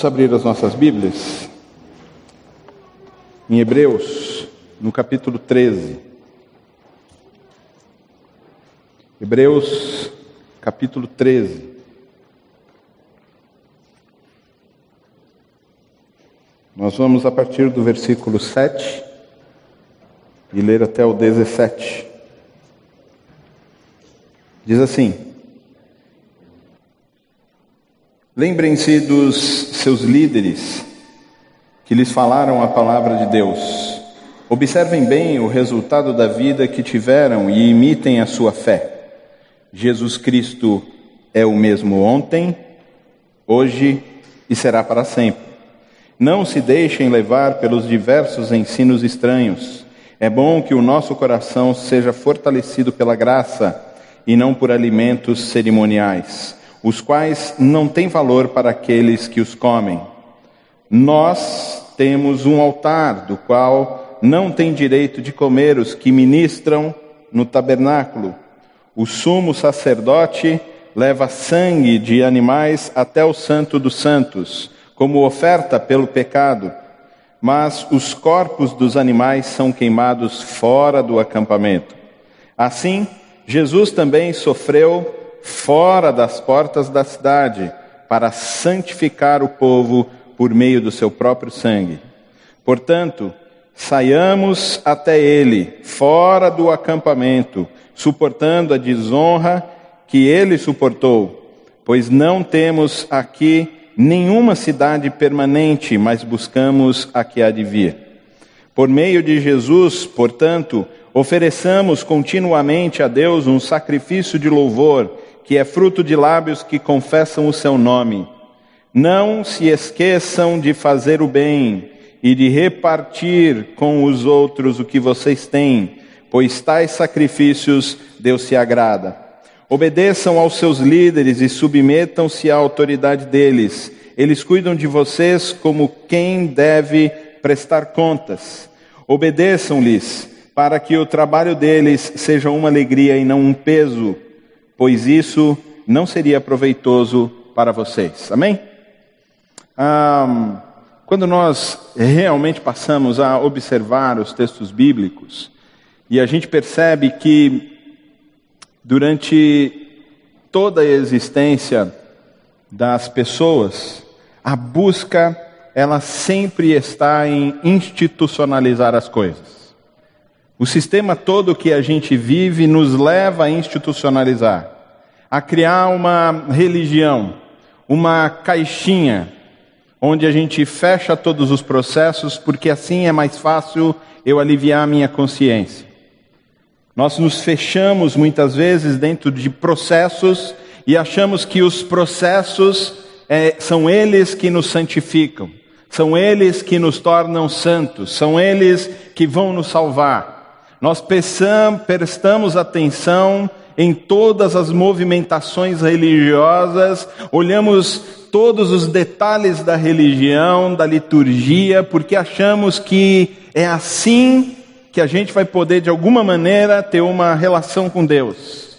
Vamos abrir as nossas Bíblias em Hebreus, no capítulo 13. Hebreus, capítulo 13. Nós vamos a partir do versículo 7 e ler até o 17. Diz assim: Lembrem-se dos seus líderes que lhes falaram a palavra de Deus. Observem bem o resultado da vida que tiveram e imitem a sua fé. Jesus Cristo é o mesmo ontem, hoje e será para sempre. Não se deixem levar pelos diversos ensinos estranhos. É bom que o nosso coração seja fortalecido pela graça e não por alimentos cerimoniais os quais não têm valor para aqueles que os comem. Nós temos um altar, do qual não tem direito de comer os que ministram no tabernáculo. O sumo sacerdote leva sangue de animais até o Santo dos Santos, como oferta pelo pecado, mas os corpos dos animais são queimados fora do acampamento. Assim, Jesus também sofreu fora das portas da cidade, para santificar o povo por meio do seu próprio sangue. Portanto, saiamos até ele, fora do acampamento, suportando a desonra que ele suportou, pois não temos aqui nenhuma cidade permanente, mas buscamos a que há de vir. Por meio de Jesus, portanto, ofereçamos continuamente a Deus um sacrifício de louvor, que é fruto de lábios que confessam o seu nome. Não se esqueçam de fazer o bem e de repartir com os outros o que vocês têm, pois tais sacrifícios Deus se agrada. Obedeçam aos seus líderes e submetam-se à autoridade deles. Eles cuidam de vocês como quem deve prestar contas. Obedeçam-lhes, para que o trabalho deles seja uma alegria e não um peso pois isso não seria proveitoso para vocês. Amém? Ah, quando nós realmente passamos a observar os textos bíblicos e a gente percebe que durante toda a existência das pessoas, a busca ela sempre está em institucionalizar as coisas. O sistema todo que a gente vive nos leva a institucionalizar, a criar uma religião, uma caixinha, onde a gente fecha todos os processos, porque assim é mais fácil eu aliviar a minha consciência. Nós nos fechamos muitas vezes dentro de processos e achamos que os processos é, são eles que nos santificam, são eles que nos tornam santos, são eles que vão nos salvar. Nós prestamos atenção em todas as movimentações religiosas, olhamos todos os detalhes da religião, da liturgia, porque achamos que é assim que a gente vai poder, de alguma maneira, ter uma relação com Deus.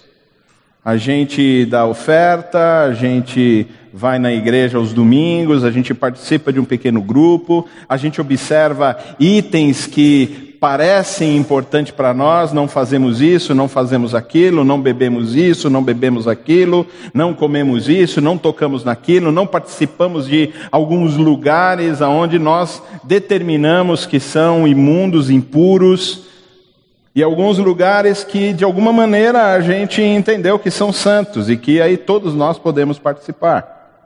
A gente dá oferta, a gente vai na igreja aos domingos, a gente participa de um pequeno grupo, a gente observa itens que parecem importantes para nós, não fazemos isso, não fazemos aquilo, não bebemos isso, não bebemos aquilo, não comemos isso, não tocamos naquilo, não participamos de alguns lugares aonde nós determinamos que são imundos, impuros, e alguns lugares que de alguma maneira a gente entendeu que são santos e que aí todos nós podemos participar.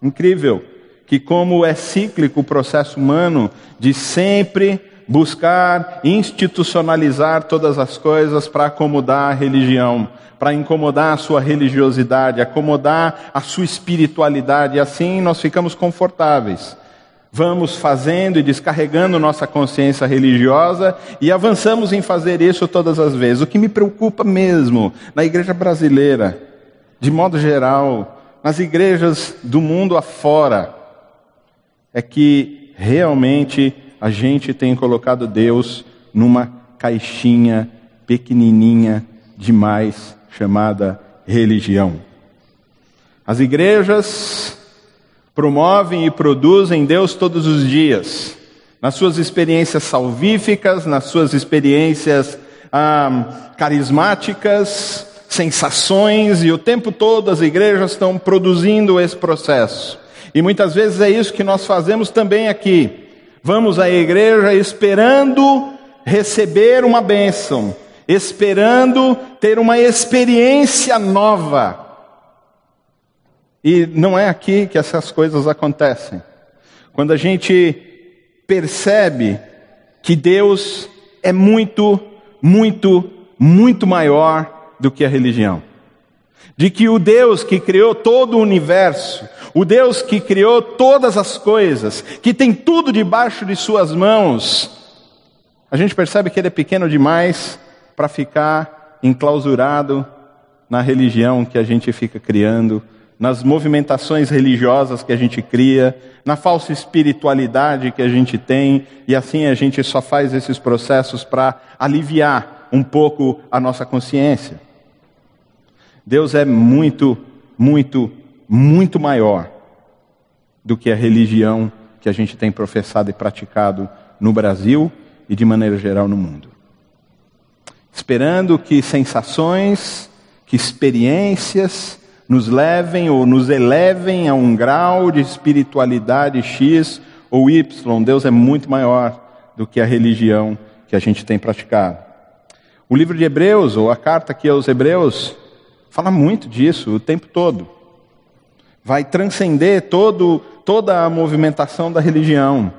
Incrível que como é cíclico o processo humano de sempre buscar institucionalizar todas as coisas para acomodar a religião, para incomodar a sua religiosidade, acomodar a sua espiritualidade, e assim nós ficamos confortáveis. Vamos fazendo e descarregando nossa consciência religiosa e avançamos em fazer isso todas as vezes. O que me preocupa mesmo na igreja brasileira, de modo geral, nas igrejas do mundo afora, é que realmente a gente tem colocado Deus numa caixinha pequenininha demais chamada religião. As igrejas, promovem e produzem Deus todos os dias, nas suas experiências salvíficas, nas suas experiências ah, carismáticas, sensações, e o tempo todo as igrejas estão produzindo esse processo. E muitas vezes é isso que nós fazemos também aqui. Vamos à igreja esperando receber uma bênção, esperando ter uma experiência nova. E não é aqui que essas coisas acontecem. Quando a gente percebe que Deus é muito, muito, muito maior do que a religião. De que o Deus que criou todo o universo, o Deus que criou todas as coisas, que tem tudo debaixo de Suas mãos, a gente percebe que Ele é pequeno demais para ficar enclausurado na religião que a gente fica criando, nas movimentações religiosas que a gente cria, na falsa espiritualidade que a gente tem, e assim a gente só faz esses processos para aliviar um pouco a nossa consciência. Deus é muito, muito, muito maior do que a religião que a gente tem professado e praticado no Brasil e de maneira geral no mundo. Esperando que sensações, que experiências nos levem ou nos elevem a um grau de espiritualidade X ou Y. Deus é muito maior do que a religião que a gente tem praticado. O livro de Hebreus, ou a carta aqui aos Hebreus, fala muito disso o tempo todo. Vai transcender todo, toda a movimentação da religião.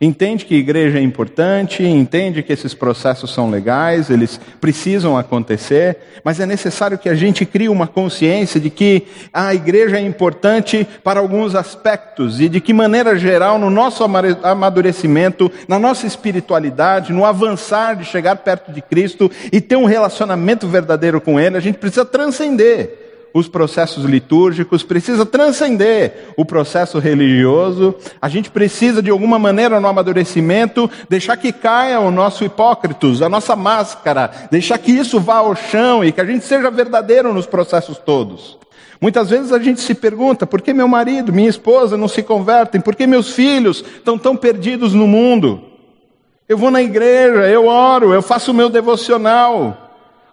Entende que igreja é importante, entende que esses processos são legais, eles precisam acontecer, mas é necessário que a gente crie uma consciência de que a igreja é importante para alguns aspectos e de que maneira geral no nosso amadurecimento, na nossa espiritualidade, no avançar de chegar perto de Cristo e ter um relacionamento verdadeiro com Ele, a gente precisa transcender os processos litúrgicos, precisa transcender o processo religioso. A gente precisa, de alguma maneira, no amadurecimento, deixar que caia o nosso hipócritos, a nossa máscara, deixar que isso vá ao chão e que a gente seja verdadeiro nos processos todos. Muitas vezes a gente se pergunta: por que meu marido, minha esposa não se convertem? Por que meus filhos estão tão perdidos no mundo? Eu vou na igreja, eu oro, eu faço o meu devocional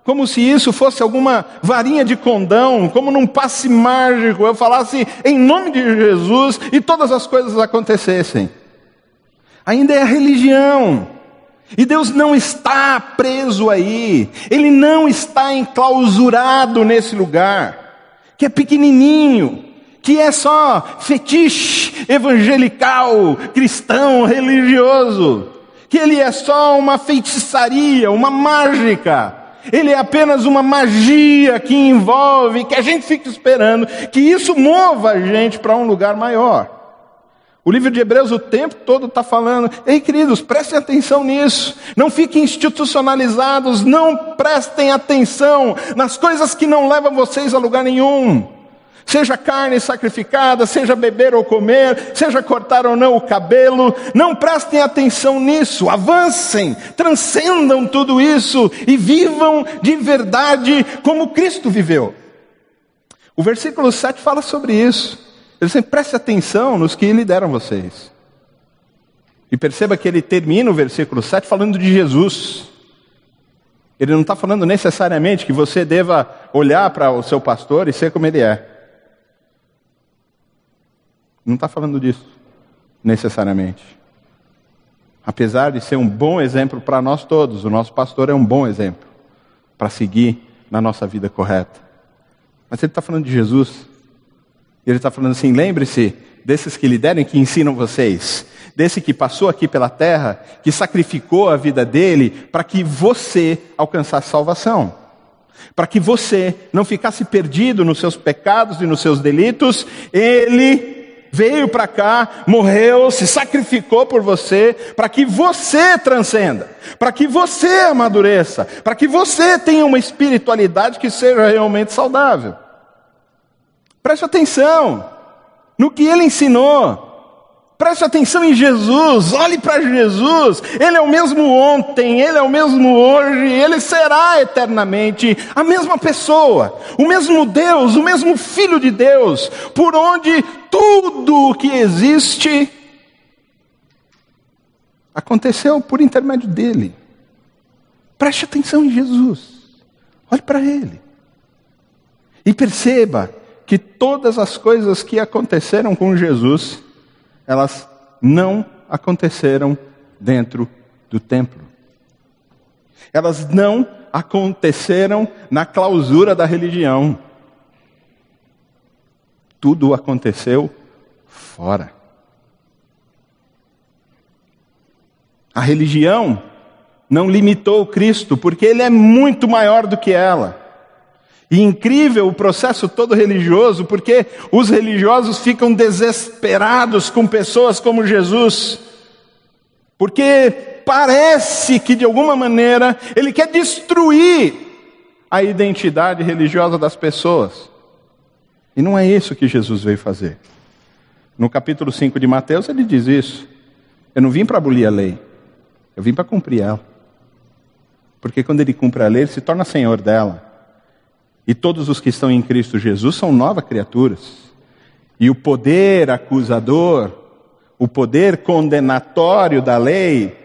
como se isso fosse alguma varinha de condão, como num passe mágico, eu falasse em nome de Jesus e todas as coisas acontecessem. Ainda é a religião. E Deus não está preso aí, Ele não está enclausurado nesse lugar, que é pequenininho, que é só fetiche evangelical, cristão, religioso, que Ele é só uma feitiçaria, uma mágica, ele é apenas uma magia que envolve, que a gente fica esperando, que isso mova a gente para um lugar maior. O livro de Hebreus o tempo todo está falando, ei queridos, prestem atenção nisso, não fiquem institucionalizados, não prestem atenção nas coisas que não levam vocês a lugar nenhum seja carne sacrificada, seja beber ou comer, seja cortar ou não o cabelo, não prestem atenção nisso, avancem, transcendam tudo isso e vivam de verdade como Cristo viveu. O versículo 7 fala sobre isso. Ele diz: preste atenção nos que lhe deram vocês. E perceba que ele termina o versículo 7 falando de Jesus. Ele não está falando necessariamente que você deva olhar para o seu pastor e ser como ele é. Não está falando disso, necessariamente. Apesar de ser um bom exemplo para nós todos, o nosso pastor é um bom exemplo para seguir na nossa vida correta. Mas ele está falando de Jesus. Ele está falando assim: lembre-se desses que lhe deram que ensinam vocês, desse que passou aqui pela terra, que sacrificou a vida dele para que você alcançasse salvação. Para que você não ficasse perdido nos seus pecados e nos seus delitos, ele veio para cá, morreu, se sacrificou por você, para que você transcenda, para que você amadureça, para que você tenha uma espiritualidade que seja realmente saudável. Preste atenção no que ele ensinou. Preste atenção em Jesus, olhe para Jesus. Ele é o mesmo ontem, ele é o mesmo hoje, ele será eternamente a mesma pessoa, o mesmo Deus, o mesmo Filho de Deus, por onde tudo o que existe aconteceu por intermédio dele. Preste atenção em Jesus, olhe para ele e perceba que todas as coisas que aconteceram com Jesus elas não aconteceram dentro do templo. Elas não aconteceram na clausura da religião. Tudo aconteceu fora. A religião não limitou Cristo, porque ele é muito maior do que ela. E incrível o processo todo religioso, porque os religiosos ficam desesperados com pessoas como Jesus, porque parece que de alguma maneira ele quer destruir a identidade religiosa das pessoas. E não é isso que Jesus veio fazer. No capítulo 5 de Mateus ele diz isso. Eu não vim para abolir a lei, eu vim para cumprir ela. Porque quando ele cumpre a lei, ele se torna senhor dela. E todos os que estão em Cristo Jesus são novas criaturas. E o poder acusador, o poder condenatório da lei,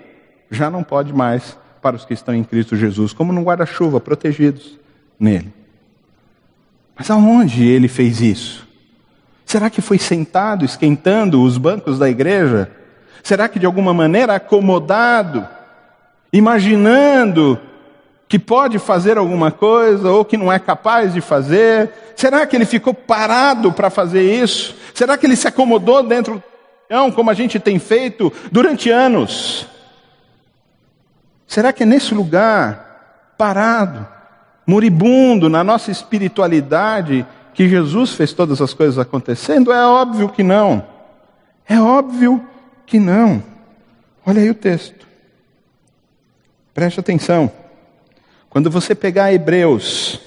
já não pode mais para os que estão em Cristo Jesus, como num guarda-chuva, protegidos nele. Mas aonde ele fez isso? Será que foi sentado, esquentando os bancos da igreja? Será que de alguma maneira acomodado, imaginando que pode fazer alguma coisa ou que não é capaz de fazer? Será que ele ficou parado para fazer isso? Será que ele se acomodou dentro do como a gente tem feito durante anos? Será que é nesse lugar, parado, moribundo na nossa espiritualidade, que Jesus fez todas as coisas acontecendo? É óbvio que não. É óbvio que não. Olha aí o texto. Preste atenção. Quando você pegar Hebreus,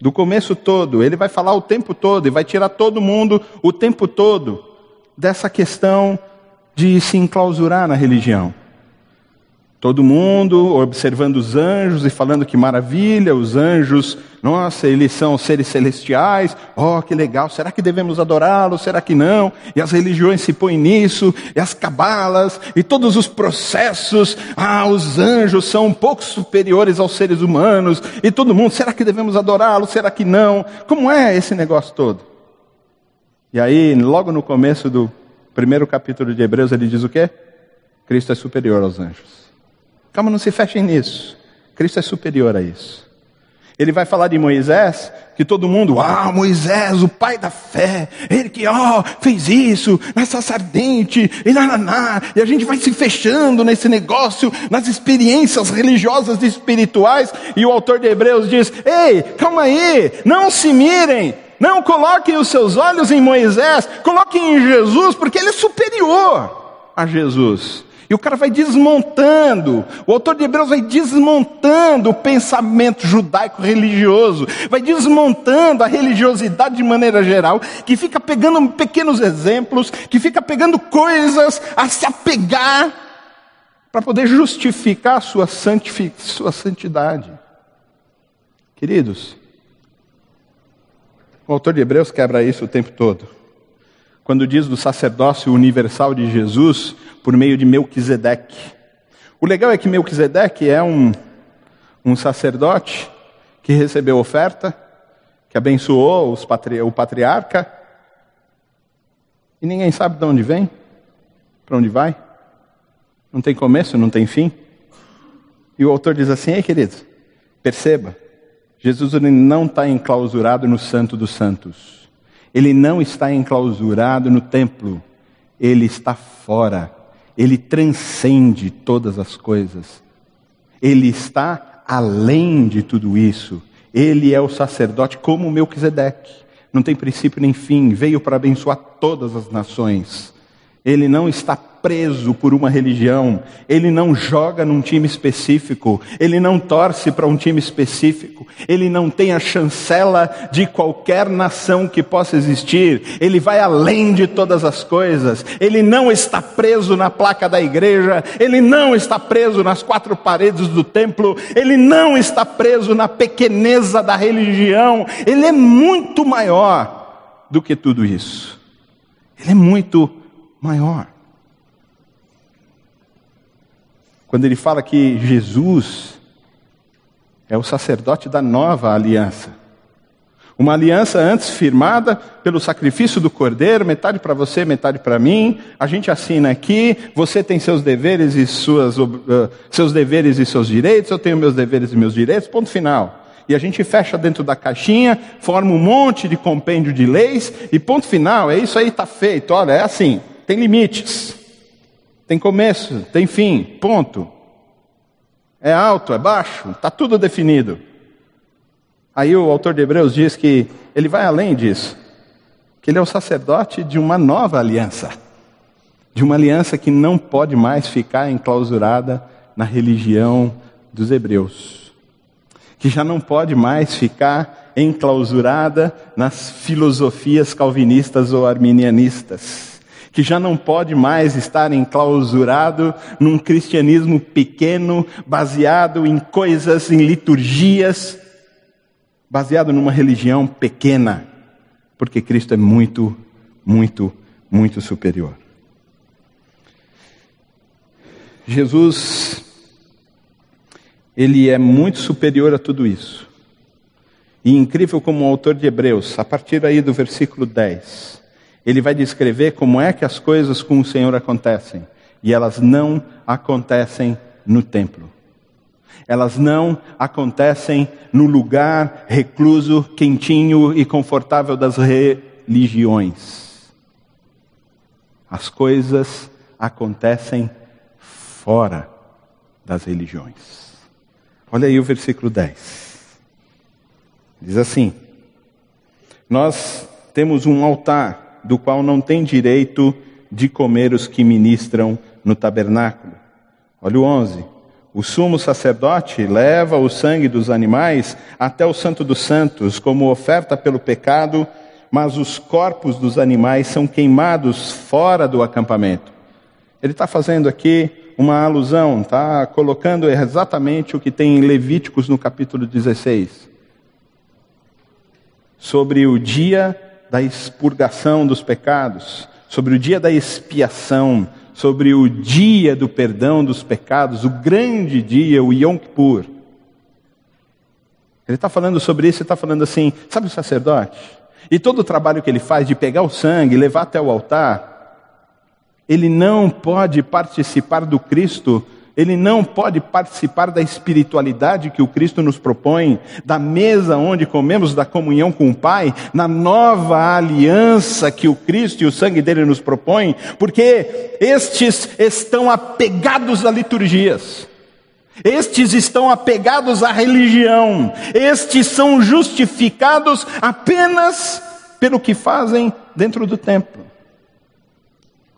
do começo todo, ele vai falar o tempo todo e vai tirar todo mundo o tempo todo dessa questão de se enclausurar na religião. Todo mundo observando os anjos e falando que maravilha, os anjos, nossa, eles são seres celestiais, oh, que legal, será que devemos adorá-los, será que não? E as religiões se põem nisso, e as cabalas, e todos os processos, ah, os anjos são um pouco superiores aos seres humanos, e todo mundo, será que devemos adorá-los, será que não? Como é esse negócio todo? E aí, logo no começo do primeiro capítulo de Hebreus, ele diz o quê? Cristo é superior aos anjos. Calma, não se fechem nisso. Cristo é superior a isso. Ele vai falar de Moisés, que todo mundo, ah, Moisés, o pai da fé, ele que, ó, oh, fez isso, nessa ardente, e nananá, e a gente vai se fechando nesse negócio, nas experiências religiosas e espirituais, e o autor de Hebreus diz, ei, calma aí, não se mirem, não coloquem os seus olhos em Moisés, coloquem em Jesus, porque ele é superior a Jesus. E o cara vai desmontando, o autor de Hebreus vai desmontando o pensamento judaico religioso, vai desmontando a religiosidade de maneira geral, que fica pegando pequenos exemplos, que fica pegando coisas a se apegar para poder justificar a sua, sua santidade. Queridos, o autor de Hebreus quebra isso o tempo todo quando diz do sacerdócio universal de Jesus por meio de Melquisedeque. O legal é que Melquisedeque é um, um sacerdote que recebeu oferta, que abençoou patri o patriarca, e ninguém sabe de onde vem, para onde vai, não tem começo, não tem fim. E o autor diz assim: Ei, querido, perceba, Jesus não está enclausurado no Santo dos Santos. Ele não está enclausurado no templo, ele está fora. Ele transcende todas as coisas. Ele está além de tudo isso. Ele é o sacerdote como Melquisedeque. Não tem princípio nem fim, veio para abençoar todas as nações. Ele não está preso por uma religião, ele não joga num time específico, ele não torce para um time específico, ele não tem a chancela de qualquer nação que possa existir, ele vai além de todas as coisas, ele não está preso na placa da igreja, ele não está preso nas quatro paredes do templo, ele não está preso na pequeneza da religião, ele é muito maior do que tudo isso. Ele é muito maior. Quando ele fala que Jesus é o sacerdote da nova aliança. Uma aliança antes firmada pelo sacrifício do cordeiro, metade para você, metade para mim. A gente assina aqui, você tem seus deveres e suas, uh, seus deveres e seus direitos, eu tenho meus deveres e meus direitos, ponto final. E a gente fecha dentro da caixinha, forma um monte de compêndio de leis e ponto final. É isso aí, está feito. Olha, é assim, tem limites. Tem começo, tem fim, ponto. É alto, é baixo, está tudo definido. Aí o autor de Hebreus diz que ele vai além disso, que ele é o sacerdote de uma nova aliança, de uma aliança que não pode mais ficar enclausurada na religião dos hebreus, que já não pode mais ficar enclausurada nas filosofias calvinistas ou arminianistas que já não pode mais estar enclausurado num cristianismo pequeno, baseado em coisas, em liturgias, baseado numa religião pequena, porque Cristo é muito, muito, muito superior. Jesus, ele é muito superior a tudo isso. E incrível como o autor de Hebreus, a partir aí do versículo 10, ele vai descrever como é que as coisas com o Senhor acontecem. E elas não acontecem no templo. Elas não acontecem no lugar recluso, quentinho e confortável das religiões. As coisas acontecem fora das religiões. Olha aí o versículo 10. Diz assim: Nós temos um altar do qual não tem direito de comer os que ministram no tabernáculo. Olha o 11. O sumo sacerdote leva o sangue dos animais até o Santo dos Santos como oferta pelo pecado, mas os corpos dos animais são queimados fora do acampamento. Ele está fazendo aqui uma alusão, está colocando exatamente o que tem em Levíticos no capítulo 16, sobre o dia da expurgação dos pecados, sobre o dia da expiação, sobre o dia do perdão dos pecados, o grande dia, o Yom Kippur. Ele está falando sobre isso, ele está falando assim, sabe o sacerdote? E todo o trabalho que ele faz de pegar o sangue, levar até o altar, ele não pode participar do Cristo ele não pode participar da espiritualidade que o Cristo nos propõe, da mesa onde comemos, da comunhão com o Pai, na nova aliança que o Cristo e o sangue dele nos propõem, porque estes estão apegados a liturgias. Estes estão apegados à religião. Estes são justificados apenas pelo que fazem dentro do templo.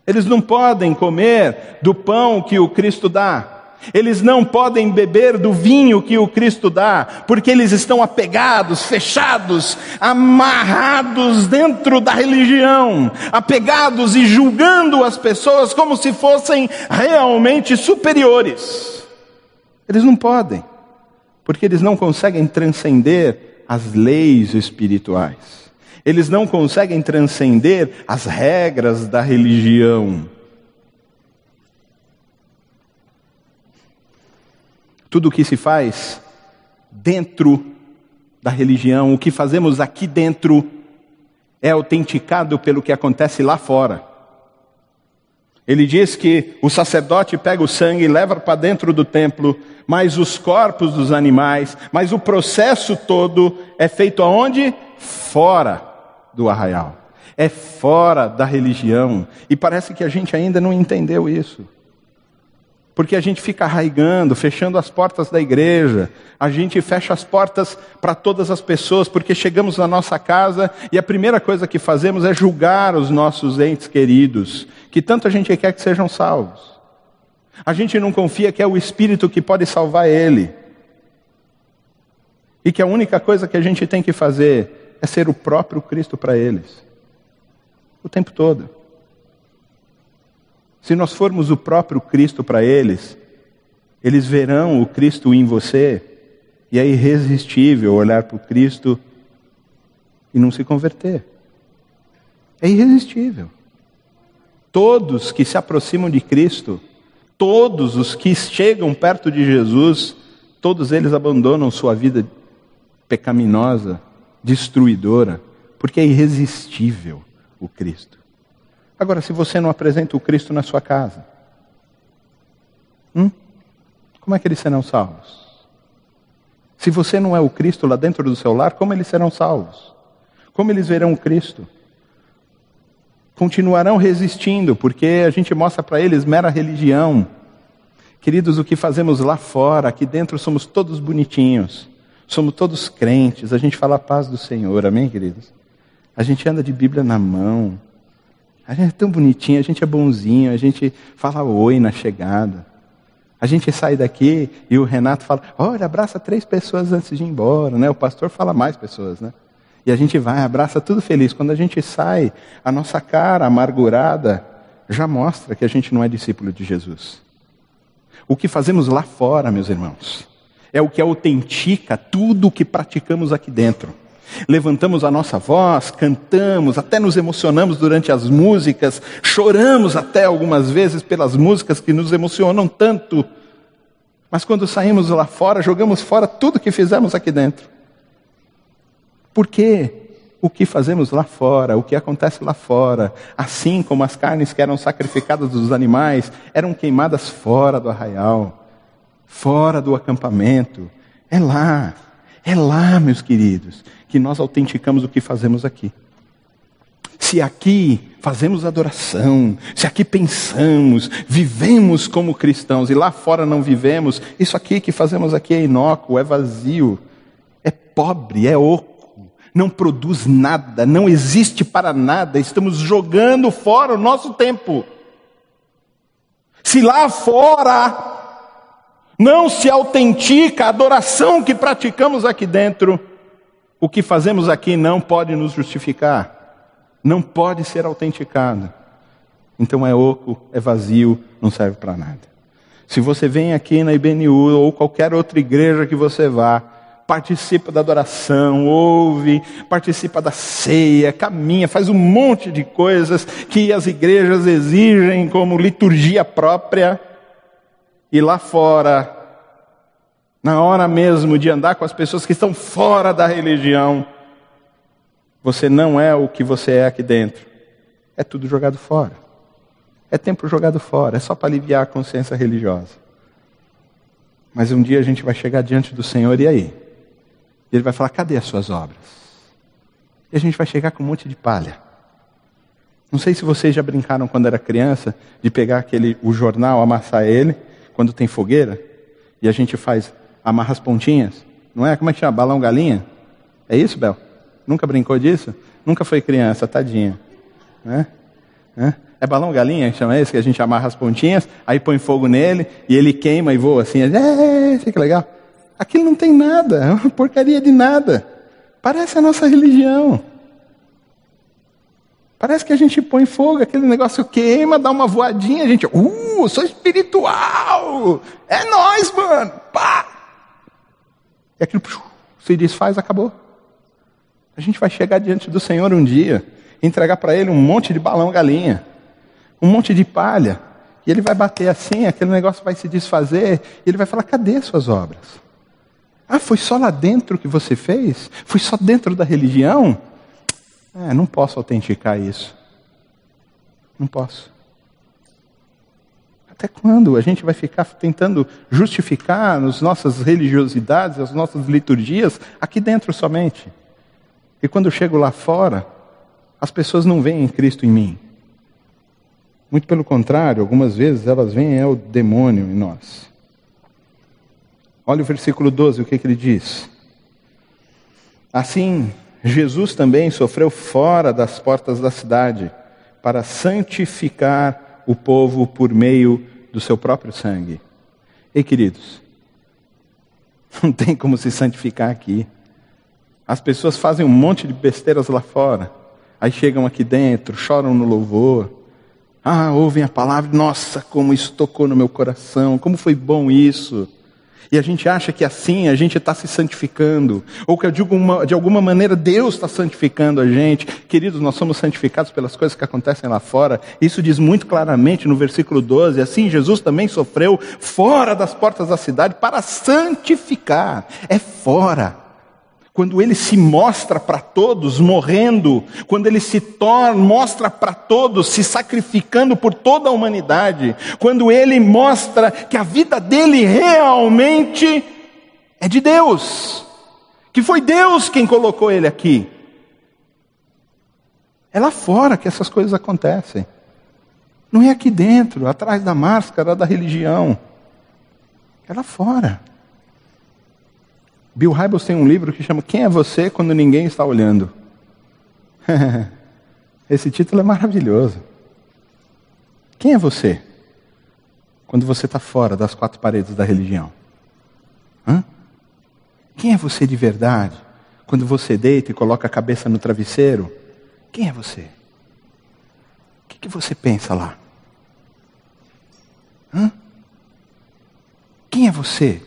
Eles não podem comer do pão que o Cristo dá. Eles não podem beber do vinho que o Cristo dá, porque eles estão apegados, fechados, amarrados dentro da religião, apegados e julgando as pessoas como se fossem realmente superiores. Eles não podem, porque eles não conseguem transcender as leis espirituais. Eles não conseguem transcender as regras da religião. Tudo o que se faz dentro da religião, o que fazemos aqui dentro, é autenticado pelo que acontece lá fora. Ele diz que o sacerdote pega o sangue e leva para dentro do templo, mas os corpos dos animais, mas o processo todo é feito aonde? Fora do arraial. É fora da religião. E parece que a gente ainda não entendeu isso. Porque a gente fica arraigando, fechando as portas da igreja, a gente fecha as portas para todas as pessoas, porque chegamos na nossa casa e a primeira coisa que fazemos é julgar os nossos entes queridos, que tanto a gente quer que sejam salvos. A gente não confia que é o Espírito que pode salvar ele. E que a única coisa que a gente tem que fazer é ser o próprio Cristo para eles. O tempo todo. Se nós formos o próprio Cristo para eles, eles verão o Cristo em você, e é irresistível olhar para o Cristo e não se converter. É irresistível. Todos que se aproximam de Cristo, todos os que chegam perto de Jesus, todos eles abandonam sua vida pecaminosa, destruidora, porque é irresistível o Cristo. Agora, se você não apresenta o Cristo na sua casa, hum? como é que eles serão salvos? Se você não é o Cristo lá dentro do seu lar, como eles serão salvos? Como eles verão o Cristo? Continuarão resistindo, porque a gente mostra para eles mera religião. Queridos, o que fazemos lá fora, aqui dentro somos todos bonitinhos, somos todos crentes, a gente fala a paz do Senhor, amém, queridos? A gente anda de Bíblia na mão, a gente é tão bonitinho, a gente é bonzinho, a gente fala oi na chegada. A gente sai daqui e o Renato fala: olha, abraça três pessoas antes de ir embora, né? O pastor fala mais pessoas, né? E a gente vai, abraça tudo feliz. Quando a gente sai, a nossa cara amargurada já mostra que a gente não é discípulo de Jesus. O que fazemos lá fora, meus irmãos, é o que autentica tudo o que praticamos aqui dentro levantamos a nossa voz, cantamos, até nos emocionamos durante as músicas, choramos até algumas vezes pelas músicas que nos emocionam tanto. Mas quando saímos lá fora, jogamos fora tudo que fizemos aqui dentro. Por quê? O que fazemos lá fora, o que acontece lá fora, assim como as carnes que eram sacrificadas dos animais, eram queimadas fora do arraial, fora do acampamento. É lá, é lá, meus queridos, que nós autenticamos o que fazemos aqui. Se aqui fazemos adoração, se aqui pensamos, vivemos como cristãos e lá fora não vivemos, isso aqui que fazemos aqui é inócuo, é vazio, é pobre, é oco, não produz nada, não existe para nada, estamos jogando fora o nosso tempo. Se lá fora não se autentica a adoração que praticamos aqui dentro, o que fazemos aqui não pode nos justificar, não pode ser autenticado. Então é oco, é vazio, não serve para nada. Se você vem aqui na IBNU ou qualquer outra igreja que você vá, participa da adoração, ouve, participa da ceia, caminha, faz um monte de coisas que as igrejas exigem como liturgia própria, e lá fora na hora mesmo de andar com as pessoas que estão fora da religião, você não é o que você é aqui dentro. É tudo jogado fora. É tempo jogado fora, é só para aliviar a consciência religiosa. Mas um dia a gente vai chegar diante do Senhor e aí? Ele vai falar: cadê as suas obras? E a gente vai chegar com um monte de palha. Não sei se vocês já brincaram quando era criança de pegar aquele o jornal, amassar ele quando tem fogueira e a gente faz amarra as pontinhas. Não é? Como é que chama? Balão galinha? É isso, Bel? Nunca brincou disso? Nunca foi criança, tadinha. Né? É? é balão galinha que chama esse? Que a gente amarra as pontinhas, aí põe fogo nele e ele queima e voa assim. É, que legal. Aquilo não tem nada, é uma porcaria de nada. Parece a nossa religião. Parece que a gente põe fogo, aquele negócio queima, dá uma voadinha, a gente, uh, sou espiritual! É nós, mano! Pá! E aquilo se desfaz, acabou. A gente vai chegar diante do Senhor um dia, entregar para Ele um monte de balão galinha, um monte de palha, e Ele vai bater assim, aquele negócio vai se desfazer, e Ele vai falar: cadê suas obras? Ah, foi só lá dentro que você fez? Foi só dentro da religião? É, não posso autenticar isso. Não posso. Até quando a gente vai ficar tentando justificar as nossas religiosidades, as nossas liturgias, aqui dentro somente? E quando eu chego lá fora, as pessoas não veem Cristo em mim. Muito pelo contrário, algumas vezes elas veem é o demônio em nós. Olha o versículo 12, o que, que ele diz? Assim, Jesus também sofreu fora das portas da cidade para santificar o povo por meio do seu próprio sangue. Ei, queridos, não tem como se santificar aqui. As pessoas fazem um monte de besteiras lá fora, aí chegam aqui dentro, choram no louvor. Ah, ouvem a palavra, nossa, como isso tocou no meu coração, como foi bom isso. E a gente acha que assim a gente está se santificando, ou que de alguma, de alguma maneira Deus está santificando a gente. Queridos, nós somos santificados pelas coisas que acontecem lá fora. Isso diz muito claramente no versículo 12. Assim, Jesus também sofreu fora das portas da cidade para santificar. É fora quando ele se mostra para todos morrendo, quando ele se torna, mostra para todos se sacrificando por toda a humanidade, quando ele mostra que a vida dele realmente é de Deus, que foi Deus quem colocou ele aqui. É lá fora que essas coisas acontecem. Não é aqui dentro, atrás da máscara da religião. É lá fora. Bill Hybels tem um livro que chama Quem é você quando ninguém está olhando? Esse título é maravilhoso. Quem é você quando você está fora das quatro paredes da religião? Hã? Quem é você de verdade quando você deita e coloca a cabeça no travesseiro? Quem é você? O que, que você pensa lá? Hã? Quem é você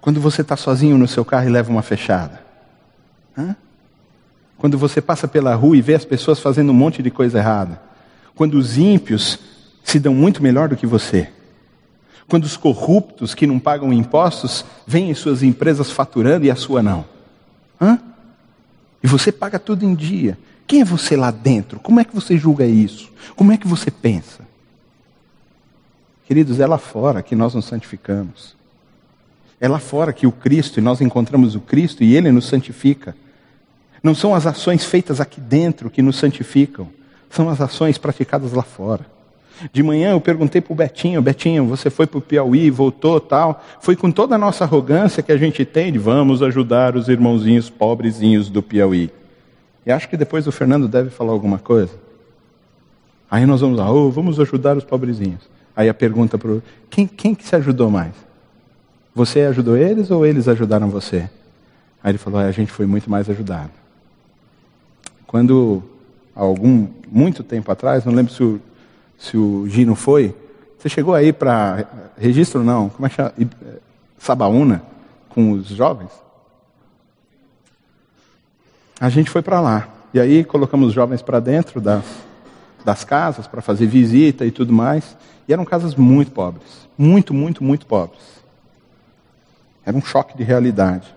quando você está sozinho no seu carro e leva uma fechada? Hã? Quando você passa pela rua e vê as pessoas fazendo um monte de coisa errada? Quando os ímpios se dão muito melhor do que você? Quando os corruptos que não pagam impostos vêm em suas empresas faturando e a sua não? Hã? E você paga tudo em dia. Quem é você lá dentro? Como é que você julga isso? Como é que você pensa? Queridos, é lá fora que nós nos santificamos. É lá fora que o Cristo, e nós encontramos o Cristo e ele nos santifica. Não são as ações feitas aqui dentro que nos santificam, são as ações praticadas lá fora. De manhã eu perguntei para o Betinho, Betinho, você foi para o Piauí, voltou tal. Foi com toda a nossa arrogância que a gente tem de vamos ajudar os irmãozinhos pobrezinhos do Piauí. E acho que depois o Fernando deve falar alguma coisa. Aí nós vamos lá, oh, vamos ajudar os pobrezinhos. Aí a pergunta para o quem, quem que se ajudou mais? Você ajudou eles ou eles ajudaram você? Aí ele falou: a gente foi muito mais ajudado. Quando, algum, muito tempo atrás, não lembro se o, se o Gino foi, você chegou aí para registro não, como é que chama? Sabaúna, com os jovens? A gente foi para lá. E aí colocamos os jovens para dentro das, das casas para fazer visita e tudo mais. E eram casas muito pobres. Muito, muito, muito pobres. Era um choque de realidade.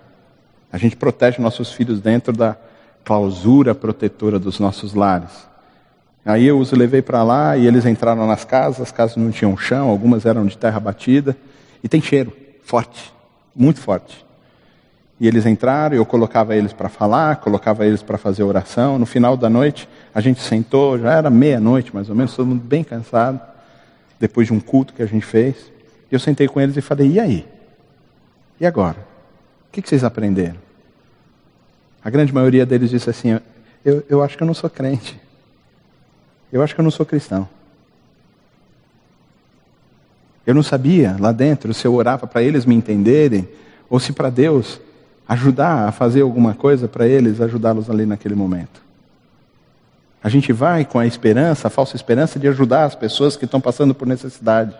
A gente protege nossos filhos dentro da clausura protetora dos nossos lares. Aí eu os levei para lá e eles entraram nas casas, as casas não tinham chão, algumas eram de terra batida, e tem cheiro, forte, muito forte. E eles entraram, eu colocava eles para falar, colocava eles para fazer oração. No final da noite, a gente sentou, já era meia-noite mais ou menos, todo mundo bem cansado, depois de um culto que a gente fez. Eu sentei com eles e falei: e aí? E agora? O que vocês aprenderam? A grande maioria deles disse assim: eu, eu acho que eu não sou crente. Eu acho que eu não sou cristão. Eu não sabia lá dentro se eu orava para eles me entenderem ou se para Deus ajudar a fazer alguma coisa para eles, ajudá-los ali naquele momento. A gente vai com a esperança, a falsa esperança de ajudar as pessoas que estão passando por necessidade.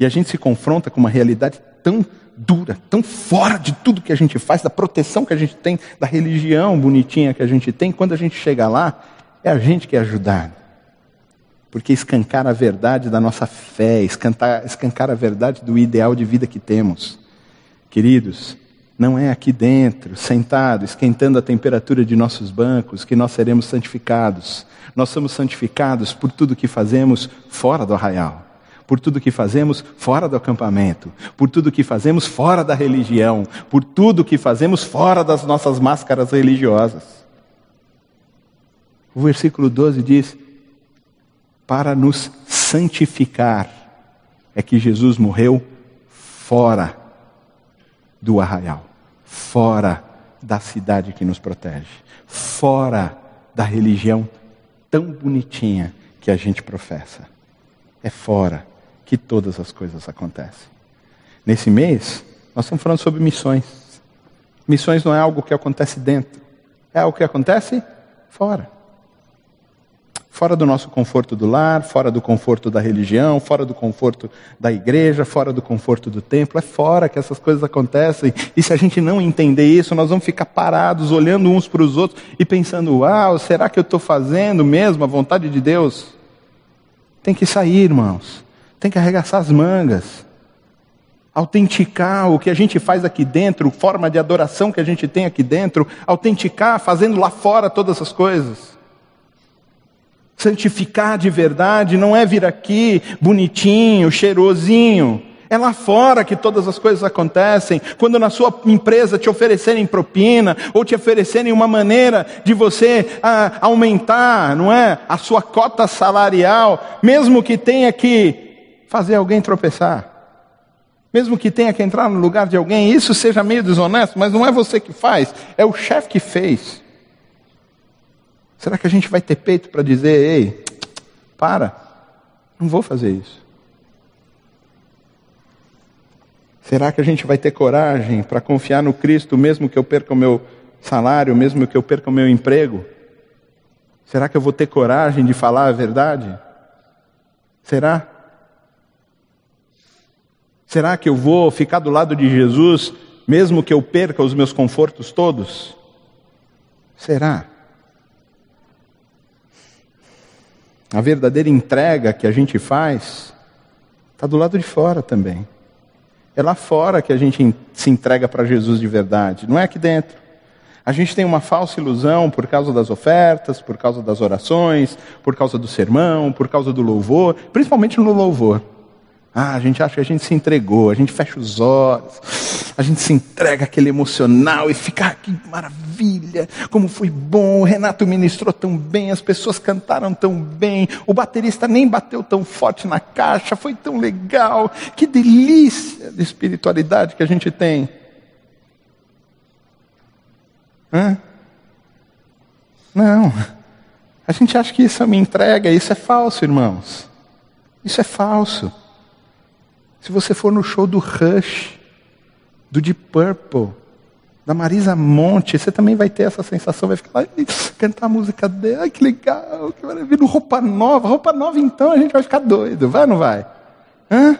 E a gente se confronta com uma realidade tão dura, tão fora de tudo que a gente faz, da proteção que a gente tem, da religião bonitinha que a gente tem, quando a gente chega lá, é a gente que é ajudado. Porque escancar a verdade da nossa fé, escancar, escancar a verdade do ideal de vida que temos. Queridos, não é aqui dentro, sentado, esquentando a temperatura de nossos bancos, que nós seremos santificados. Nós somos santificados por tudo que fazemos fora do arraial por tudo que fazemos fora do acampamento, por tudo que fazemos fora da religião, por tudo que fazemos fora das nossas máscaras religiosas. O versículo 12 diz: para nos santificar é que Jesus morreu fora do arraial, fora da cidade que nos protege, fora da religião tão bonitinha que a gente professa. É fora que todas as coisas acontecem. Nesse mês, nós estamos falando sobre missões. Missões não é algo que acontece dentro, é algo que acontece fora. Fora do nosso conforto do lar, fora do conforto da religião, fora do conforto da igreja, fora do conforto do templo. É fora que essas coisas acontecem. E se a gente não entender isso, nós vamos ficar parados, olhando uns para os outros e pensando: uau, será que eu estou fazendo mesmo a vontade de Deus? Tem que sair, irmãos. Tem que arregaçar as mangas. Autenticar o que a gente faz aqui dentro, forma de adoração que a gente tem aqui dentro, autenticar fazendo lá fora todas as coisas. Santificar de verdade não é vir aqui bonitinho, cheirosinho. É lá fora que todas as coisas acontecem. Quando na sua empresa te oferecerem propina ou te oferecerem uma maneira de você ah, aumentar, não é, a sua cota salarial, mesmo que tenha que fazer alguém tropeçar, mesmo que tenha que entrar no lugar de alguém, isso seja meio desonesto, mas não é você que faz, é o chefe que fez. Será que a gente vai ter peito para dizer, ei, para, não vou fazer isso? Será que a gente vai ter coragem para confiar no Cristo, mesmo que eu perca o meu salário, mesmo que eu perca o meu emprego? Será que eu vou ter coragem de falar a verdade? Será? Será que eu vou ficar do lado de Jesus, mesmo que eu perca os meus confortos todos? Será? A verdadeira entrega que a gente faz está do lado de fora também. É lá fora que a gente se entrega para Jesus de verdade, não é aqui dentro. A gente tem uma falsa ilusão por causa das ofertas, por causa das orações, por causa do sermão, por causa do louvor, principalmente no louvor. Ah, a gente acha que a gente se entregou, a gente fecha os olhos, a gente se entrega aquele emocional e fica, ah, que maravilha, como foi bom, o Renato ministrou tão bem, as pessoas cantaram tão bem, o baterista nem bateu tão forte na caixa, foi tão legal, que delícia de espiritualidade que a gente tem. Hã? Não, a gente acha que isso é uma entrega, isso é falso, irmãos. Isso é falso. Se você for no show do Rush, do Deep Purple, da Marisa Monte, você também vai ter essa sensação, vai ficar lá cantar a música dela, que legal, que maravilha, roupa nova, roupa nova então a gente vai ficar doido, vai ou não vai? Hã?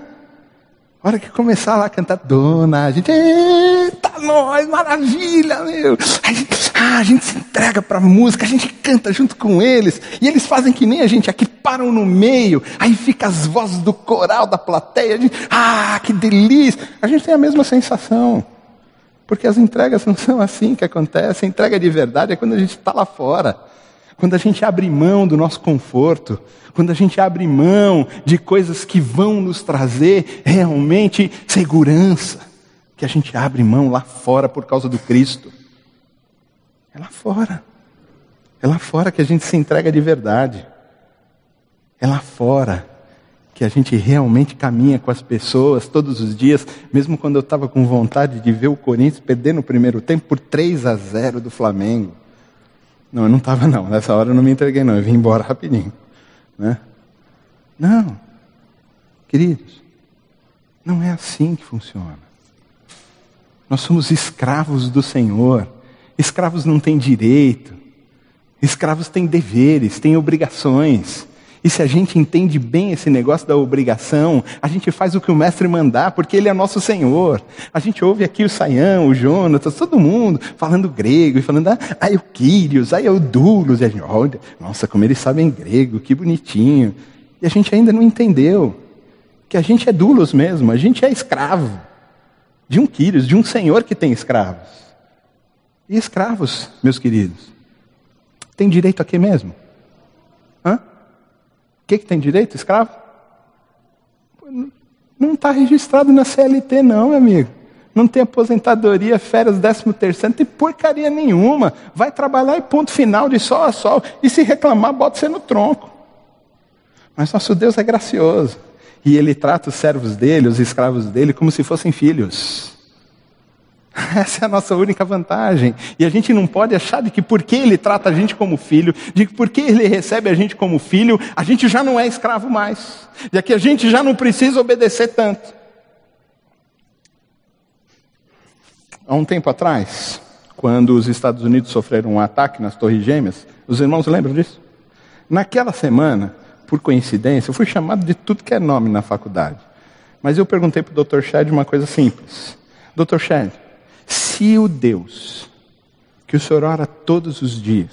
Hora que começar lá a cantar Dona, a gente, eita, nós, maravilha, meu. A gente, ah, a gente se entrega para a música, a gente canta junto com eles, e eles fazem que nem a gente aqui, param no meio, aí fica as vozes do coral da plateia, a gente, ah, que delícia. A gente tem a mesma sensação, porque as entregas não são assim que acontecem, a entrega de verdade é quando a gente está lá fora quando a gente abre mão do nosso conforto, quando a gente abre mão de coisas que vão nos trazer realmente segurança, que a gente abre mão lá fora por causa do Cristo. É lá fora. É lá fora que a gente se entrega de verdade. É lá fora que a gente realmente caminha com as pessoas todos os dias, mesmo quando eu estava com vontade de ver o Corinthians perder no primeiro tempo por 3 a 0 do Flamengo. Não, eu não estava não. Nessa hora eu não me entreguei não. Eu vim embora rapidinho. Né? Não. Queridos, não é assim que funciona. Nós somos escravos do Senhor. Escravos não têm direito. Escravos têm deveres, têm obrigações. E se a gente entende bem esse negócio da obrigação, a gente faz o que o mestre mandar, porque ele é nosso Senhor. A gente ouve aqui o Saião, o Jonatas, todo mundo falando grego e falando, ah, é o Quírios, aí é o Dulos. E a gente, olha, nossa, como eles sabem grego, que bonitinho. E a gente ainda não entendeu que a gente é Dulos mesmo, a gente é escravo de um Quírios, de um Senhor que tem escravos. E escravos, meus queridos, tem direito a quê mesmo? Hã? O que, que tem direito, escravo? Não está registrado na CLT, não, meu amigo. Não tem aposentadoria, férias, décimo terceiro, não tem porcaria nenhuma. Vai trabalhar e ponto final de sol a sol. E se reclamar, bota você no tronco. Mas nosso Deus é gracioso. E ele trata os servos dele, os escravos dele, como se fossem filhos. Essa é a nossa única vantagem. E a gente não pode achar de que porque ele trata a gente como filho, de que porque ele recebe a gente como filho, a gente já não é escravo mais. De que a gente já não precisa obedecer tanto. Há um tempo atrás, quando os Estados Unidos sofreram um ataque nas Torres Gêmeas, os irmãos lembram disso? Naquela semana, por coincidência, eu fui chamado de tudo que é nome na faculdade. Mas eu perguntei para o Dr. Shed uma coisa simples. Dr. Shed, se o Deus que o Senhor ora todos os dias,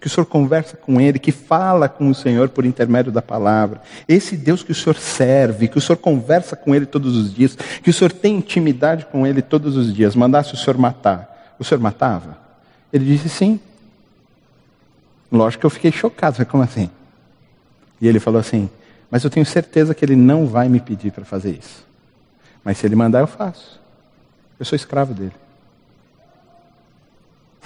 que o Senhor conversa com Ele, que fala com o Senhor por intermédio da palavra, esse Deus que o Senhor serve, que o Senhor conversa com Ele todos os dias, que o Senhor tem intimidade com Ele todos os dias, mandasse o Senhor matar, o Senhor matava? Ele disse sim. Lógico que eu fiquei chocado, como assim? E ele falou assim: Mas eu tenho certeza que ele não vai me pedir para fazer isso. Mas se ele mandar, eu faço. Eu sou escravo dele.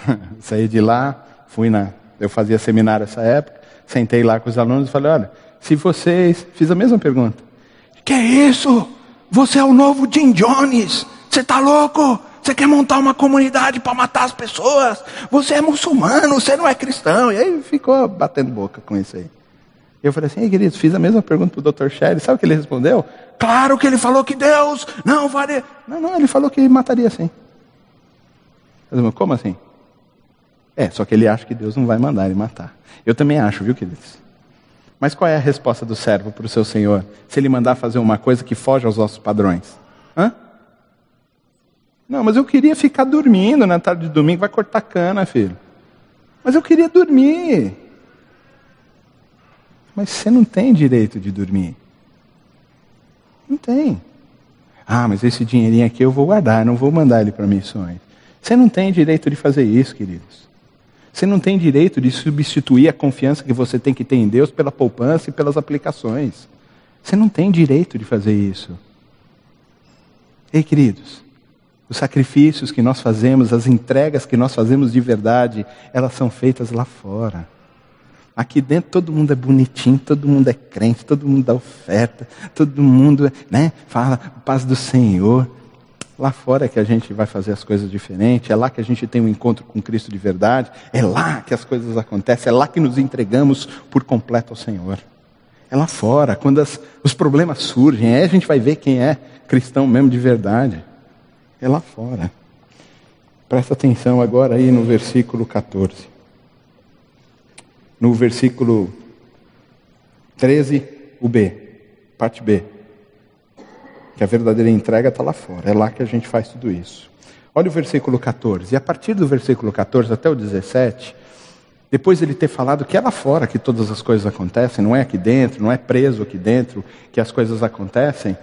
Saí de lá, fui na. Eu fazia seminário nessa época, sentei lá com os alunos e falei: olha, se vocês. Fiz a mesma pergunta. Que é isso? Você é o novo Jim Jones? Você está louco? Você quer montar uma comunidade para matar as pessoas? Você é muçulmano, você não é cristão. E aí ficou batendo boca com isso aí. Eu falei assim, queridos, fiz a mesma pergunta para o Dr. Sherry. Sabe o que ele respondeu? Claro que ele falou que Deus não faria. Não, não, ele falou que mataria sim. Eu como assim? É, só que ele acha que Deus não vai mandar ele matar. Eu também acho, viu, queridos? Mas qual é a resposta do servo para o seu senhor? Se ele mandar fazer uma coisa que foge aos nossos padrões? Hã? Não, mas eu queria ficar dormindo na tarde de domingo. Vai cortar cana, filho. Mas eu queria dormir. Mas você não tem direito de dormir. Não tem. Ah, mas esse dinheirinho aqui eu vou guardar, não vou mandar ele para missões. Você não tem direito de fazer isso, queridos. Você não tem direito de substituir a confiança que você tem que ter em Deus pela poupança e pelas aplicações. Você não tem direito de fazer isso. Ei, queridos, os sacrifícios que nós fazemos, as entregas que nós fazemos de verdade, elas são feitas lá fora. Aqui dentro todo mundo é bonitinho, todo mundo é crente, todo mundo dá oferta, todo mundo né, fala paz do Senhor. Lá fora é que a gente vai fazer as coisas diferentes, é lá que a gente tem um encontro com Cristo de verdade, é lá que as coisas acontecem, é lá que nos entregamos por completo ao Senhor. É lá fora, quando as, os problemas surgem, aí a gente vai ver quem é cristão mesmo de verdade. É lá fora. Presta atenção agora aí no versículo 14 no versículo 13, o B, parte B. Que a verdadeira entrega está lá fora, é lá que a gente faz tudo isso. Olha o versículo 14, e a partir do versículo 14 até o 17, depois ele ter falado que é lá fora que todas as coisas acontecem, não é aqui dentro, não é preso aqui dentro que as coisas acontecem,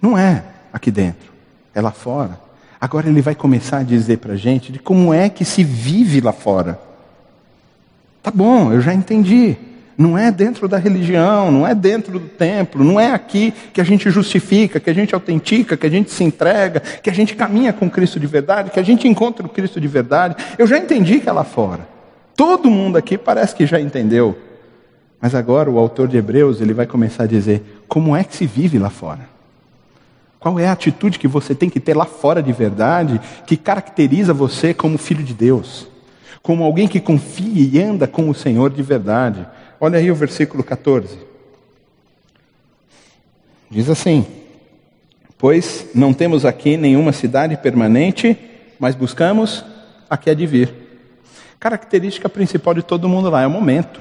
não é aqui dentro, é lá fora. Agora ele vai começar a dizer para a gente de como é que se vive lá fora. Tá bom, eu já entendi. Não é dentro da religião, não é dentro do templo, não é aqui que a gente justifica, que a gente autentica, que a gente se entrega, que a gente caminha com Cristo de verdade, que a gente encontra o Cristo de verdade. Eu já entendi que é lá fora. Todo mundo aqui parece que já entendeu. Mas agora o autor de Hebreus, ele vai começar a dizer: como é que se vive lá fora? Qual é a atitude que você tem que ter lá fora de verdade que caracteriza você como filho de Deus? Como alguém que confia e anda com o Senhor de verdade. Olha aí o versículo 14. Diz assim: Pois não temos aqui nenhuma cidade permanente, mas buscamos a que é de vir. Característica principal de todo mundo lá é o momento.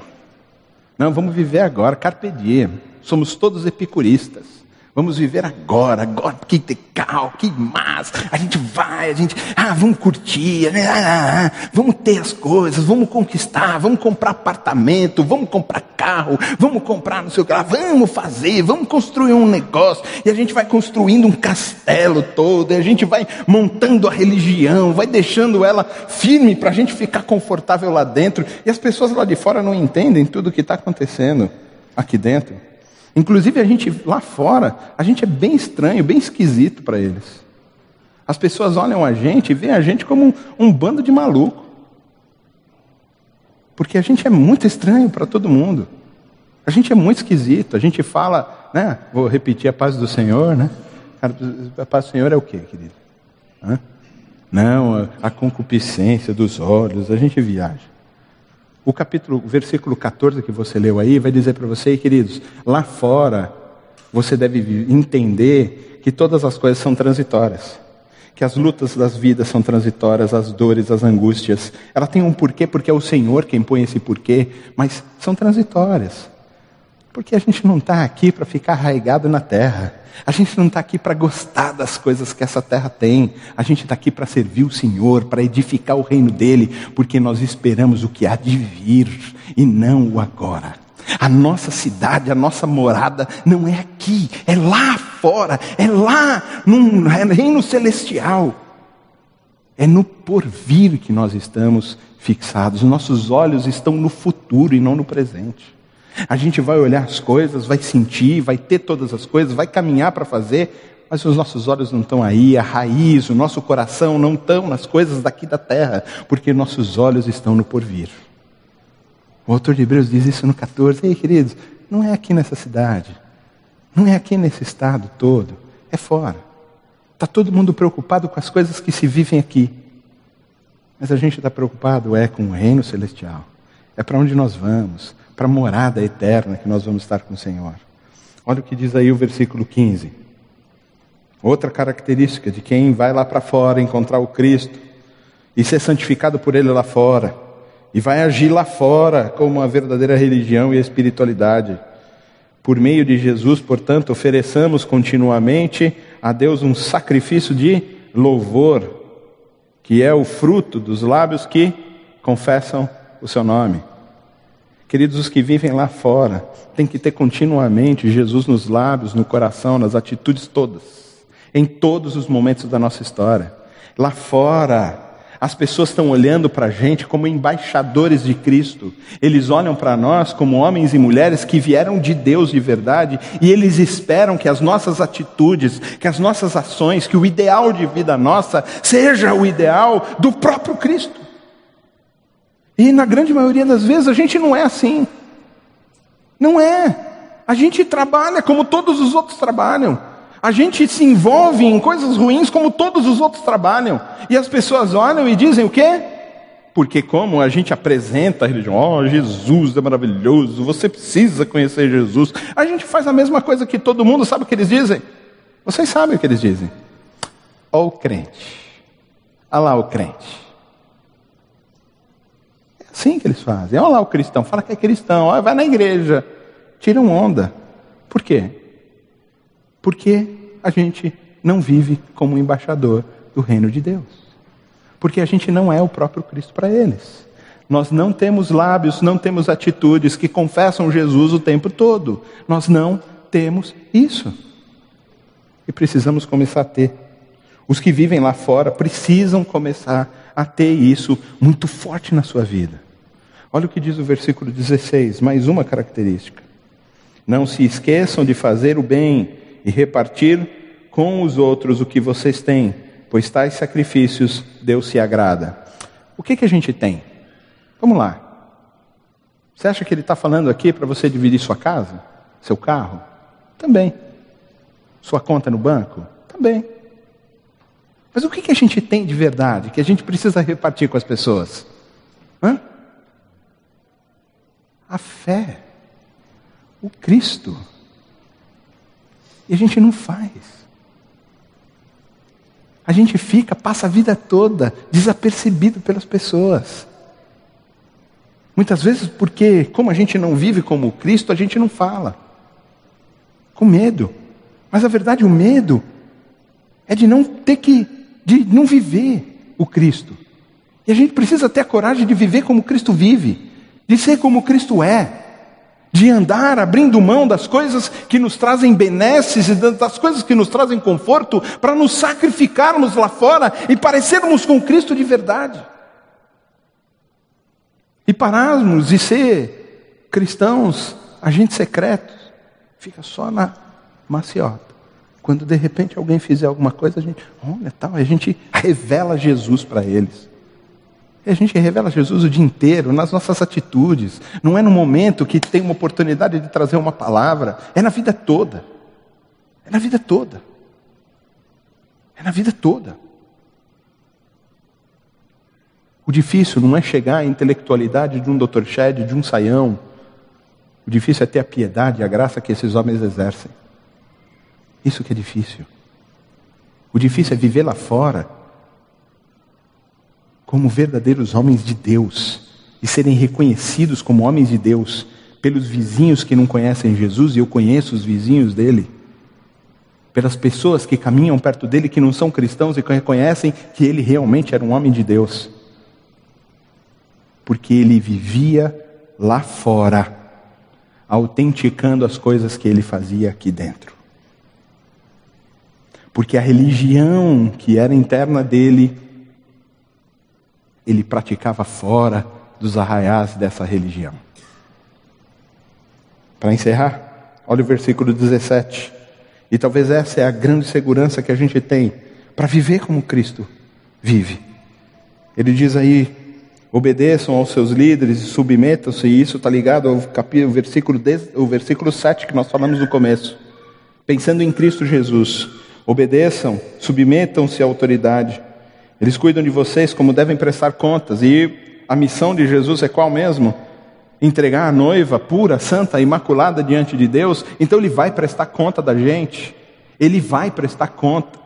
Não, vamos viver agora, carpe diem. Somos todos epicuristas. Vamos viver agora, agora, que legal, que massa. A gente vai, a gente, ah, vamos curtir, né? ah, ah, ah, vamos ter as coisas, vamos conquistar, vamos comprar apartamento, vamos comprar carro, vamos comprar não sei o que lá, vamos fazer, vamos construir um negócio. E a gente vai construindo um castelo todo, e a gente vai montando a religião, vai deixando ela firme para a gente ficar confortável lá dentro. E as pessoas lá de fora não entendem tudo o que está acontecendo aqui dentro. Inclusive a gente lá fora, a gente é bem estranho, bem esquisito para eles. As pessoas olham a gente e veem a gente como um, um bando de maluco. Porque a gente é muito estranho para todo mundo. A A gente é muito esquisito, a gente fala, né? Vou repetir a paz do Senhor, né? A paz do Senhor é o quê, querido? Hã? Não, a concupiscência dos olhos, a gente viaja. O capítulo, o versículo 14 que você leu aí vai dizer para você, queridos, lá fora você deve entender que todas as coisas são transitórias. Que as lutas das vidas são transitórias, as dores, as angústias. Ela tem um porquê, porque é o Senhor quem põe esse porquê, mas são transitórias. Porque a gente não está aqui para ficar arraigado na terra. A gente não está aqui para gostar das coisas que essa terra tem. A gente está aqui para servir o Senhor, para edificar o reino dele, porque nós esperamos o que há de vir e não o agora. A nossa cidade, a nossa morada não é aqui, é lá fora, é lá no reino celestial. É no porvir que nós estamos fixados. Nossos olhos estão no futuro e não no presente. A gente vai olhar as coisas, vai sentir, vai ter todas as coisas, vai caminhar para fazer, mas os nossos olhos não estão aí, a raiz, o nosso coração não estão nas coisas daqui da terra, porque nossos olhos estão no porvir. O autor de Hebreus diz isso no 14. Ei, queridos, não é aqui nessa cidade, não é aqui nesse estado todo, é fora. Está todo mundo preocupado com as coisas que se vivem aqui. Mas a gente está preocupado é com o reino celestial. É para onde nós vamos, para a morada eterna que nós vamos estar com o Senhor. Olha o que diz aí o versículo 15. Outra característica de quem vai lá para fora encontrar o Cristo e ser santificado por Ele lá fora e vai agir lá fora como uma verdadeira religião e espiritualidade. Por meio de Jesus, portanto, ofereçamos continuamente a Deus um sacrifício de louvor, que é o fruto dos lábios que confessam o seu nome. Queridos, os que vivem lá fora têm que ter continuamente Jesus nos lábios, no coração, nas atitudes todas, em todos os momentos da nossa história. Lá fora, as pessoas estão olhando para a gente como embaixadores de Cristo. Eles olham para nós como homens e mulheres que vieram de Deus de verdade e eles esperam que as nossas atitudes, que as nossas ações, que o ideal de vida nossa seja o ideal do próprio Cristo. E na grande maioria das vezes a gente não é assim. Não é. A gente trabalha como todos os outros trabalham. A gente se envolve em coisas ruins como todos os outros trabalham. E as pessoas olham e dizem o quê? Porque como a gente apresenta a religião, oh, Jesus é maravilhoso, você precisa conhecer Jesus. A gente faz a mesma coisa que todo mundo, sabe o que eles dizem? Vocês sabem o que eles dizem? Ó o crente. Olha lá o crente. Assim que eles fazem. Olha lá o cristão, fala que é cristão, olha, vai na igreja. Tiram onda. Por quê? Porque a gente não vive como embaixador do reino de Deus. Porque a gente não é o próprio Cristo para eles. Nós não temos lábios, não temos atitudes que confessam Jesus o tempo todo. Nós não temos isso. E precisamos começar a ter. Os que vivem lá fora precisam começar a ter isso muito forte na sua vida. Olha o que diz o versículo 16, mais uma característica. Não se esqueçam de fazer o bem e repartir com os outros o que vocês têm, pois tais sacrifícios Deus se agrada. O que, que a gente tem? Vamos lá. Você acha que ele está falando aqui para você dividir sua casa? Seu carro? Também. Sua conta no banco? Também. Mas o que, a gente tem de verdade que a gente precisa repartir com as pessoas? Hã? A fé. O Cristo. E a gente não faz. A gente fica, passa a vida toda desapercebido pelas pessoas. Muitas vezes porque, como a gente não vive como Cristo, a gente não fala. Com medo. Mas a verdade, o medo é de não ter que, de não viver o Cristo. E a gente precisa ter a coragem de viver como Cristo vive, de ser como Cristo é de andar abrindo mão das coisas que nos trazem benesses e das coisas que nos trazem conforto, para nos sacrificarmos lá fora e parecermos com Cristo de verdade. E pararmos de ser cristãos, agentes secretos, fica só na maciota. Quando de repente alguém fizer alguma coisa, a gente, olha tal, a gente revela Jesus para eles. E a gente revela Jesus o dia inteiro, nas nossas atitudes. Não é no momento que tem uma oportunidade de trazer uma palavra, é na vida toda. É na vida toda. É na vida toda. O difícil não é chegar à intelectualidade de um Dr. Shed, de um saião. O difícil é ter a piedade e a graça que esses homens exercem. Isso que é difícil. O difícil é viver lá fora como verdadeiros homens de Deus e serem reconhecidos como homens de Deus pelos vizinhos que não conhecem Jesus, e eu conheço os vizinhos dele, pelas pessoas que caminham perto dele que não são cristãos e que reconhecem que ele realmente era um homem de Deus. Porque ele vivia lá fora, autenticando as coisas que ele fazia aqui dentro. Porque a religião que era interna dele ele praticava fora dos arraiais dessa religião. Para encerrar, olha o versículo 17. E talvez essa é a grande segurança que a gente tem para viver como Cristo vive. Ele diz aí: obedeçam aos seus líderes e submetam-se, e isso está ligado ao capítulo, versículo, o versículo 7 que nós falamos no começo. Pensando em Cristo Jesus, obedeçam, submetam-se à autoridade eles cuidam de vocês como devem prestar contas. E a missão de Jesus é qual mesmo? Entregar a noiva pura, santa, imaculada diante de Deus. Então ele vai prestar conta da gente. Ele vai prestar conta.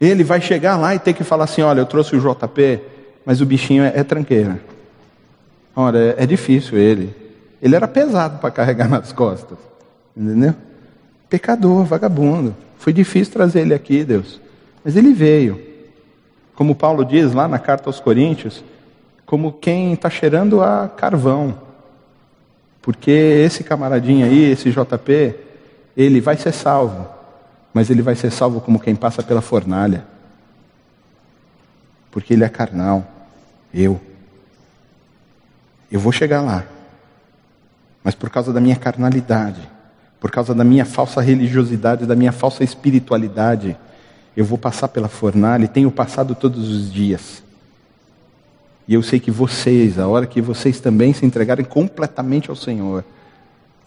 Ele vai chegar lá e ter que falar assim: olha, eu trouxe o JP, mas o bichinho é, é tranqueira. Olha, é, é difícil ele. Ele era pesado para carregar nas costas. Entendeu? Pecador, vagabundo. Foi difícil trazer ele aqui, Deus. Mas ele veio como Paulo diz lá na carta aos Coríntios, como quem está cheirando a carvão. Porque esse camaradinho aí, esse JP, ele vai ser salvo, mas ele vai ser salvo como quem passa pela fornalha. Porque ele é carnal, eu. Eu vou chegar lá, mas por causa da minha carnalidade, por causa da minha falsa religiosidade, da minha falsa espiritualidade, eu vou passar pela fornalha e tenho passado todos os dias. E eu sei que vocês, a hora que vocês também se entregarem completamente ao Senhor,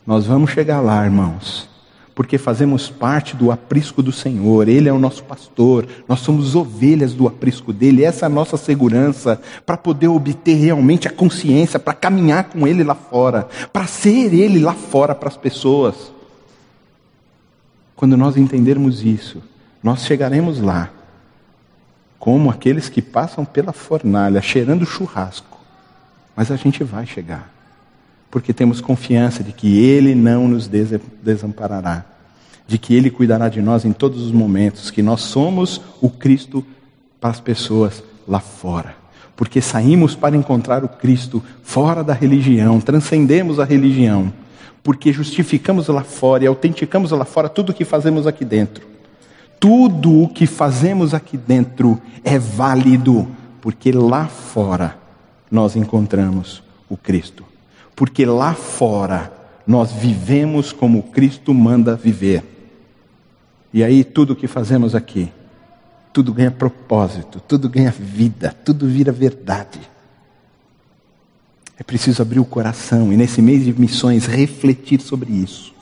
nós vamos chegar lá, irmãos, porque fazemos parte do aprisco do Senhor, Ele é o nosso pastor, nós somos ovelhas do aprisco dele, essa é a nossa segurança para poder obter realmente a consciência, para caminhar com Ele lá fora, para ser Ele lá fora para as pessoas. Quando nós entendermos isso, nós chegaremos lá como aqueles que passam pela fornalha, cheirando churrasco. Mas a gente vai chegar, porque temos confiança de que Ele não nos desamparará, de que Ele cuidará de nós em todos os momentos, que nós somos o Cristo para as pessoas lá fora. Porque saímos para encontrar o Cristo fora da religião, transcendemos a religião, porque justificamos lá fora e autenticamos lá fora tudo o que fazemos aqui dentro tudo o que fazemos aqui dentro é válido, porque lá fora nós encontramos o Cristo. Porque lá fora nós vivemos como Cristo manda viver. E aí tudo o que fazemos aqui, tudo ganha propósito, tudo ganha vida, tudo vira verdade. É preciso abrir o coração e nesse mês de missões refletir sobre isso,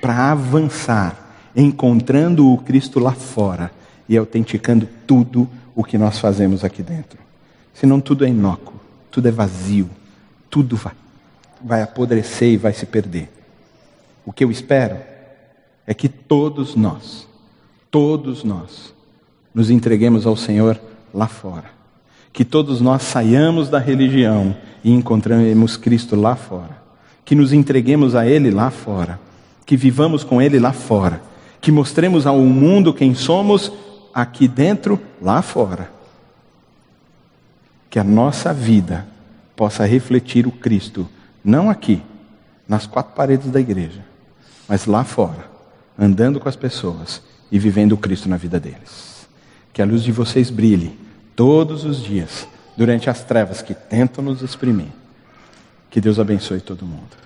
para avançar encontrando o Cristo lá fora e autenticando tudo o que nós fazemos aqui dentro. Senão tudo é inócuo, tudo é vazio, tudo vai, vai apodrecer e vai se perder. O que eu espero é que todos nós, todos nós, nos entreguemos ao Senhor lá fora. Que todos nós saiamos da religião e encontremos Cristo lá fora. Que nos entreguemos a Ele lá fora. Que vivamos com Ele lá fora que mostremos ao mundo quem somos aqui dentro, lá fora. Que a nossa vida possa refletir o Cristo, não aqui, nas quatro paredes da igreja, mas lá fora, andando com as pessoas e vivendo o Cristo na vida deles. Que a luz de vocês brilhe todos os dias, durante as trevas que tentam nos exprimir. Que Deus abençoe todo mundo.